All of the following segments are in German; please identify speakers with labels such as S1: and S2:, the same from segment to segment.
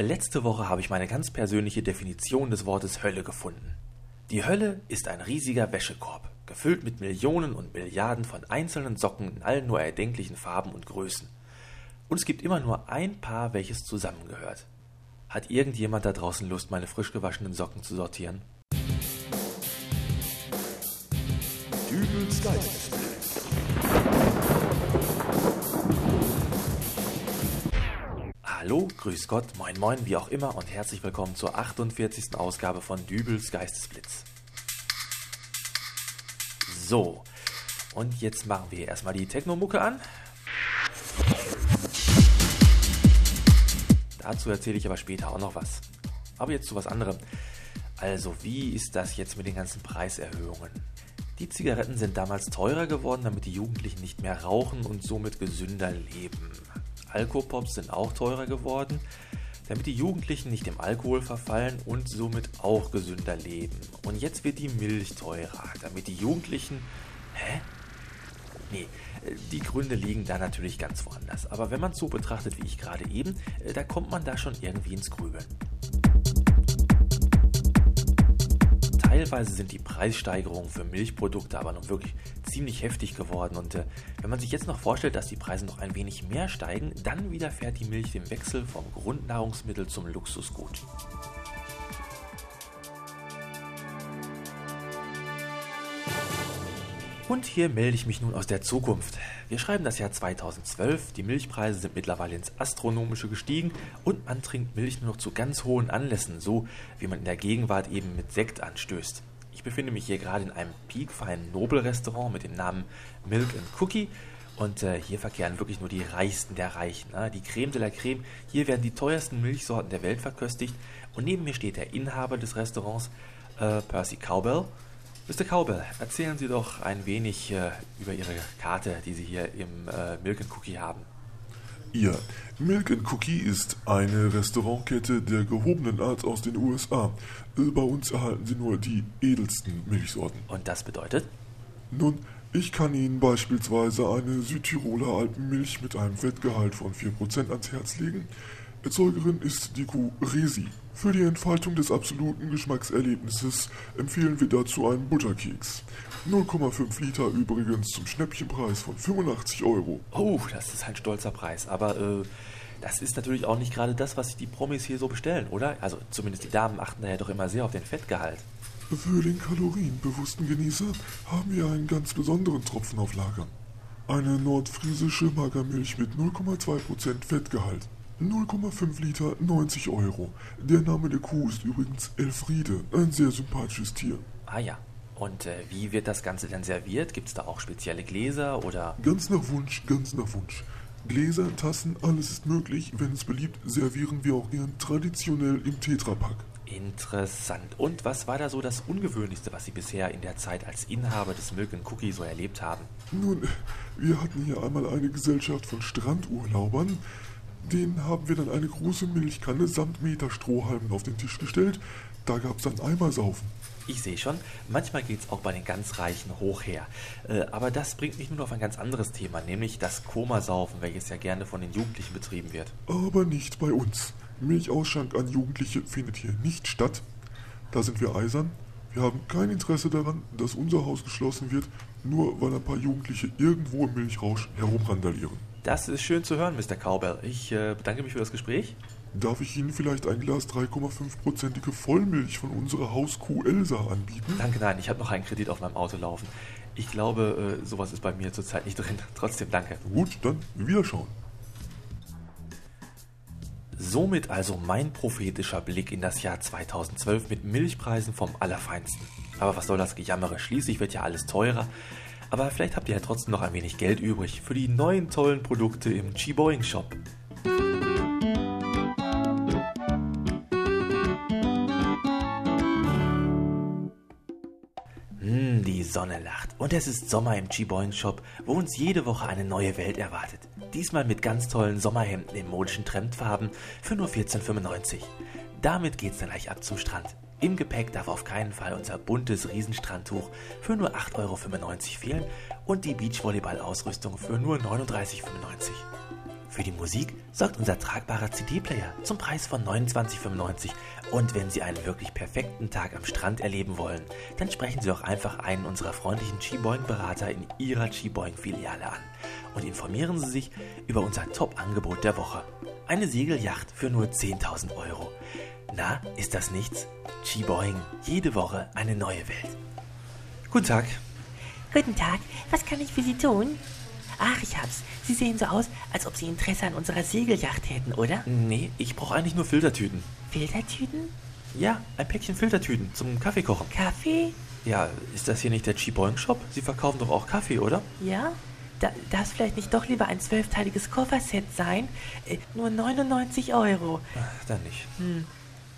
S1: Letzte Woche habe ich meine ganz persönliche Definition des Wortes Hölle gefunden. Die Hölle ist ein riesiger Wäschekorb, gefüllt mit Millionen und Milliarden von einzelnen Socken in allen nur erdenklichen Farben und Größen. Und es gibt immer nur ein Paar, welches zusammengehört. Hat irgendjemand da draußen Lust, meine frisch gewaschenen Socken zu sortieren? Dübels Geistesblitz. Hallo, grüß Gott, moin moin, wie auch immer und herzlich willkommen zur 48. Ausgabe von Dübels Geistesblitz. So, und jetzt machen wir erstmal die Technomucke an. Dazu erzähle ich aber später auch noch was. Aber jetzt zu was anderem. Also, wie ist das jetzt mit den ganzen Preiserhöhungen? Die Zigaretten sind damals teurer geworden, damit die Jugendlichen nicht mehr rauchen und somit gesünder leben. Alkopops sind auch teurer geworden, damit die Jugendlichen nicht dem Alkohol verfallen und somit auch gesünder leben. Und jetzt wird die Milch teurer, damit die Jugendlichen. Hä? Nee, die Gründe liegen da natürlich ganz woanders. Aber wenn man es so betrachtet wie ich gerade eben, äh, da kommt man da schon irgendwie ins Grübeln. Teilweise sind die Preissteigerungen für Milchprodukte aber nun wirklich ziemlich heftig geworden und äh, wenn man sich jetzt noch vorstellt, dass die Preise noch ein wenig mehr steigen, dann widerfährt die Milch dem Wechsel vom Grundnahrungsmittel zum Luxusgut. Und hier melde ich mich nun aus der Zukunft. Wir schreiben das Jahr 2012, die Milchpreise sind mittlerweile ins Astronomische gestiegen und man trinkt Milch nur noch zu ganz hohen Anlässen, so wie man in der Gegenwart eben mit Sekt anstößt. Ich befinde mich hier gerade in einem piekfeinen Nobelrestaurant mit dem Namen Milk and Cookie und äh, hier verkehren wirklich nur die Reichsten der Reichen. Ne? Die Creme de la Creme. Hier werden die teuersten Milchsorten der Welt verköstigt. Und neben mir steht der Inhaber des Restaurants, äh, Percy Cowbell. Mr. Cowbell, erzählen Sie doch ein wenig äh, über Ihre Karte, die Sie hier im äh, Milk Cookie haben.
S2: Ja, Milk Cookie ist eine Restaurantkette der gehobenen Art aus den USA. Äh, bei uns erhalten Sie nur die edelsten Milchsorten.
S1: Und das bedeutet?
S2: Nun, ich kann Ihnen beispielsweise eine Südtiroler Alpenmilch mit einem Fettgehalt von 4% ans Herz legen. Erzeugerin ist die Kuh Resi. Für die Entfaltung des absoluten Geschmackserlebnisses empfehlen wir dazu einen Butterkeks. 0,5 Liter übrigens zum Schnäppchenpreis von 85 Euro.
S1: Oh, das ist ein stolzer Preis. Aber äh, das ist natürlich auch nicht gerade das, was sich die Promis hier so bestellen, oder? Also zumindest die Damen achten da ja doch immer sehr auf den Fettgehalt.
S2: Für den kalorienbewussten Genießer haben wir einen ganz besonderen Tropfen auf Lager. Eine nordfriesische Magermilch mit 0,2% Fettgehalt. 0,5 Liter, 90 Euro. Der Name der Kuh ist übrigens Elfriede, ein sehr sympathisches Tier.
S1: Ah ja. Und äh, wie wird das Ganze dann serviert? Gibt es da auch spezielle Gläser oder?
S2: Ganz nach Wunsch, ganz nach Wunsch. Gläser, Tassen, alles ist möglich. Wenn es beliebt, servieren wir auch gern traditionell im Tetrapack.
S1: Interessant. Und was war da so das Ungewöhnlichste, was Sie bisher in der Zeit als Inhaber des Milk Cookie so erlebt haben?
S2: Nun, wir hatten hier einmal eine Gesellschaft von Strandurlaubern. Denen haben wir dann eine große Milchkanne samt Meter Strohhalmen auf den Tisch gestellt. Da gab es dann Eimersaufen.
S1: Ich sehe schon, manchmal geht es auch bei den ganz Reichen hoch her. Äh, aber das bringt mich nun auf ein ganz anderes Thema, nämlich das Komasaufen, welches ja gerne von den Jugendlichen betrieben wird.
S2: Aber nicht bei uns. Milchausschank an Jugendliche findet hier nicht statt. Da sind wir eisern. Wir haben kein Interesse daran, dass unser Haus geschlossen wird, nur weil ein paar Jugendliche irgendwo im Milchrausch herumrandalieren.
S1: Das ist schön zu hören, Mr. Cowbell. Ich äh, bedanke mich für das Gespräch.
S2: Darf ich Ihnen vielleicht ein Glas 3,5-prozentige Vollmilch von unserer Hauskuh Elsa anbieten?
S1: Danke, nein, ich habe noch einen Kredit auf meinem Auto laufen. Ich glaube, äh, sowas ist bei mir zurzeit nicht drin. Trotzdem danke.
S2: Gut, dann wiederschauen.
S1: Somit also mein prophetischer Blick in das Jahr 2012 mit Milchpreisen vom Allerfeinsten. Aber was soll das Gejammere? Schließlich wird ja alles teurer. Aber vielleicht habt ihr ja trotzdem noch ein wenig Geld übrig für die neuen tollen Produkte im Chiboing Shop. Hm, die Sonne lacht. Und es ist Sommer im Chiboing Shop, wo uns jede Woche eine neue Welt erwartet. Diesmal mit ganz tollen Sommerhemden in modischen Trendfarben für nur 14,95. Damit geht's dann gleich ab zum Strand. Im Gepäck darf auf keinen Fall unser buntes Riesenstrandtuch für nur 8,95 Euro fehlen und die Beachvolleyball-Ausrüstung für nur 39,95 Euro. Für die Musik sorgt unser tragbarer CD-Player zum Preis von 29,95. Und wenn Sie einen wirklich perfekten Tag am Strand erleben wollen, dann sprechen Sie auch einfach einen unserer freundlichen Chiboing-Berater in Ihrer Chiboing-Filiale an und informieren Sie sich über unser Top-Angebot der Woche. Eine Segelyacht für nur 10.000 Euro. Na, ist das nichts? Chiboing, jede Woche eine neue Welt. Guten Tag.
S3: Guten Tag, was kann ich für Sie tun? Ach, ich hab's. Sie sehen so aus, als ob Sie Interesse an unserer Segelyacht hätten, oder?
S1: Nee, ich brauche eigentlich nur Filtertüten.
S3: Filtertüten?
S1: Ja, ein Päckchen Filtertüten zum Kaffeekochen.
S3: Kaffee?
S1: Ja, ist das hier nicht der Cheapoing Shop? Sie verkaufen doch auch Kaffee, oder?
S3: Ja? Da, darf vielleicht nicht doch lieber ein zwölfteiliges Kofferset sein? Äh, nur 99 Euro.
S1: Ach, dann nicht.
S3: Hm.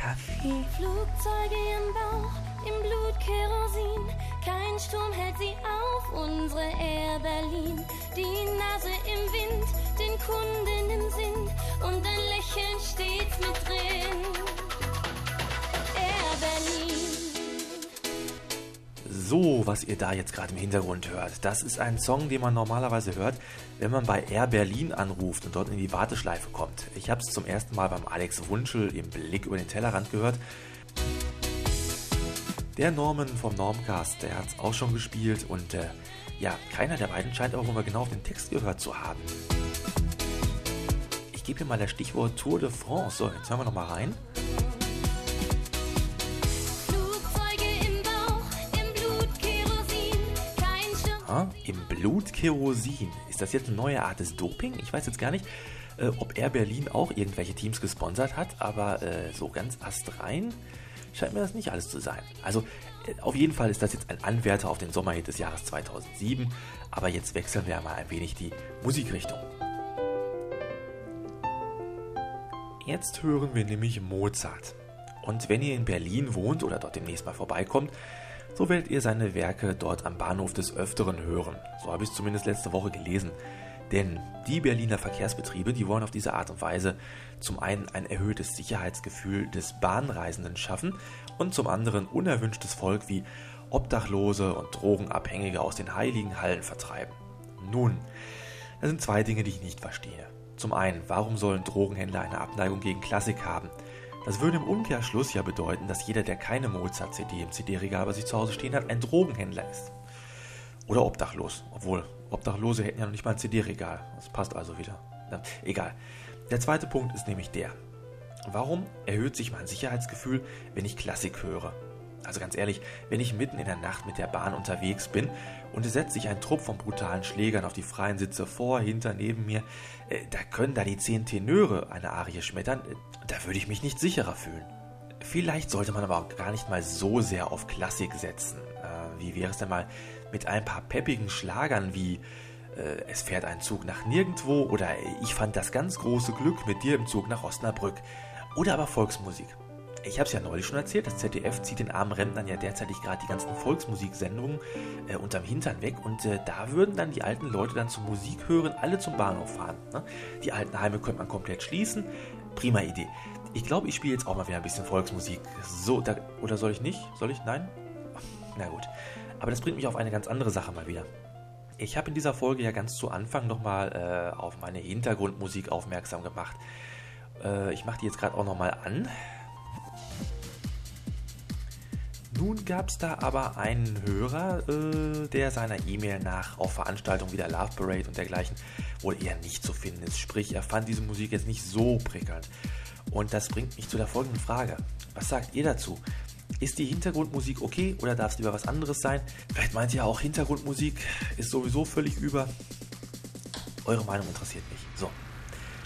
S3: Kaffee?
S4: Flugzeuge im Bauch, im Blut Kerosin. Kein Sturm hält sie auf, unsere Air Berlin. Die Nase im Wind, den Kunden im Sinn und ein Lächeln stets mit drin.
S1: So, was ihr da jetzt gerade im Hintergrund hört, das ist ein Song, den man normalerweise hört, wenn man bei Air Berlin anruft und dort in die Warteschleife kommt. Ich habe es zum ersten Mal beim Alex Wunschel im Blick über den Tellerrand gehört. Der Norman vom Normcast, der hat es auch schon gespielt und äh, ja, keiner der beiden scheint aber wohl genau auf den Text gehört zu haben. Ich gebe hier mal das Stichwort Tour de France. So, jetzt hören wir noch mal rein.
S4: Kein Sturm.
S1: Ah, Im Blut Kerosin. Ist das jetzt eine neue Art des Doping? Ich weiß jetzt gar nicht, äh, ob Air Berlin auch irgendwelche Teams gesponsert hat, aber äh, so ganz astrein scheint mir das nicht alles zu sein. Also äh, auf jeden Fall ist das jetzt ein Anwärter auf den Sommerhit des Jahres 2007, aber jetzt wechseln wir mal ein wenig die Musikrichtung. Jetzt hören wir nämlich Mozart. Und wenn ihr in Berlin wohnt oder dort demnächst mal vorbeikommt, so werdet ihr seine Werke dort am Bahnhof des Öfteren hören. So habe ich es zumindest letzte Woche gelesen. Denn die Berliner Verkehrsbetriebe, die wollen auf diese Art und Weise zum einen ein erhöhtes Sicherheitsgefühl des Bahnreisenden schaffen und zum anderen unerwünschtes Volk wie Obdachlose und Drogenabhängige aus den heiligen Hallen vertreiben. Nun, das sind zwei Dinge, die ich nicht verstehe. Zum einen, warum sollen Drogenhändler eine Abneigung gegen Klassik haben? Das würde im Umkehrschluss ja bedeuten, dass jeder, der keine Mozart-CD im CD-Regal bei sich zu Hause stehen hat, ein Drogenhändler ist. Oder obdachlos. Obwohl, Obdachlose hätten ja noch nicht mal ein CD-Regal. Das passt also wieder. Na, egal. Der zweite Punkt ist nämlich der. Warum erhöht sich mein Sicherheitsgefühl, wenn ich Klassik höre? Also ganz ehrlich, wenn ich mitten in der Nacht mit der Bahn unterwegs bin und es setzt sich ein Trupp von brutalen Schlägern auf die freien Sitze vor, hinter, neben mir, äh, da können da die zehn Tenöre eine Arie schmettern, äh, da würde ich mich nicht sicherer fühlen. Vielleicht sollte man aber auch gar nicht mal so sehr auf Klassik setzen. Äh, wie wäre es denn mal mit ein paar peppigen Schlagern wie äh, Es fährt ein Zug nach nirgendwo oder Ich fand das ganz große Glück mit dir im Zug nach Osnabrück. Oder aber Volksmusik. Ich habe es ja neulich schon erzählt, das ZDF zieht den armen Rentnern ja derzeitig gerade die ganzen Volksmusiksendungen äh, unterm Hintern weg und äh, da würden dann die alten Leute dann zum Musik hören, alle zum Bahnhof fahren. Ne? Die alten Heime könnte man komplett schließen. Prima Idee. Ich glaube, ich spiele jetzt auch mal wieder ein bisschen Volksmusik. So, da, oder soll ich nicht? Soll ich? Nein? Na gut. Aber das bringt mich auf eine ganz andere Sache mal wieder. Ich habe in dieser Folge ja ganz zu Anfang nochmal äh, auf meine Hintergrundmusik aufmerksam gemacht. Äh, ich mache die jetzt gerade auch nochmal an. Nun gab es da aber einen Hörer, äh, der seiner E-Mail nach auf Veranstaltungen wie der Love Parade und dergleichen wohl eher nicht zu finden ist. Sprich, er fand diese Musik jetzt nicht so prickelnd. Und das bringt mich zu der folgenden Frage. Was sagt ihr dazu? Ist die Hintergrundmusik okay oder darf es lieber was anderes sein? Vielleicht meint ihr auch, Hintergrundmusik ist sowieso völlig über. Eure Meinung interessiert mich. So.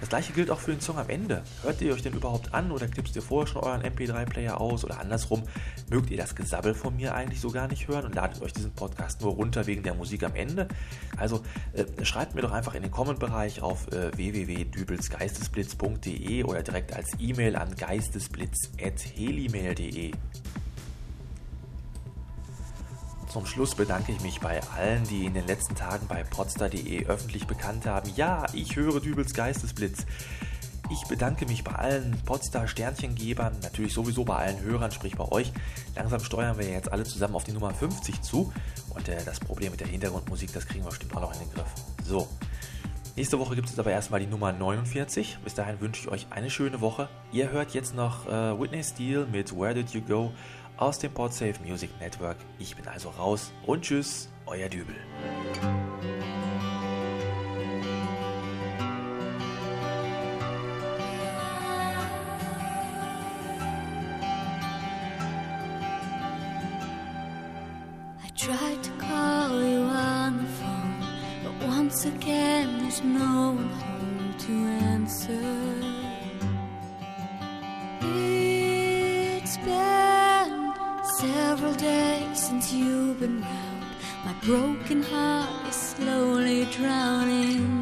S1: Das gleiche gilt auch für den Song am Ende. Hört ihr euch den überhaupt an oder klipst ihr vorher schon euren MP3-Player aus oder andersrum? Mögt ihr das Gesabbel von mir eigentlich so gar nicht hören und ladet euch diesen Podcast nur runter wegen der Musik am Ende? Also äh, schreibt mir doch einfach in den Comment-Bereich auf äh, www.dübelsgeistesblitz.de oder direkt als E-Mail an geistesblitz.helimail.de. Zum Schluss bedanke ich mich bei allen, die in den letzten Tagen bei protster.de öffentlich bekannt haben, ja, ich höre Dübels Geistesblitz. Ich bedanke mich bei allen Potsdam-Sternchengebern, natürlich sowieso bei allen Hörern, sprich bei euch. Langsam steuern wir jetzt alle zusammen auf die Nummer 50 zu. Und äh, das Problem mit der Hintergrundmusik, das kriegen wir bestimmt auch noch in den Griff. So. Nächste Woche gibt es aber erstmal die Nummer 49. Bis dahin wünsche ich euch eine schöne Woche. Ihr hört jetzt noch äh, Whitney Steele mit Where Did You Go? aus dem Podsafe Music Network. Ich bin also raus und tschüss, euer Dübel.
S5: tried to call you on the phone, but once again there's no one home to answer. Several days since you've been round, my broken heart is slowly drowning.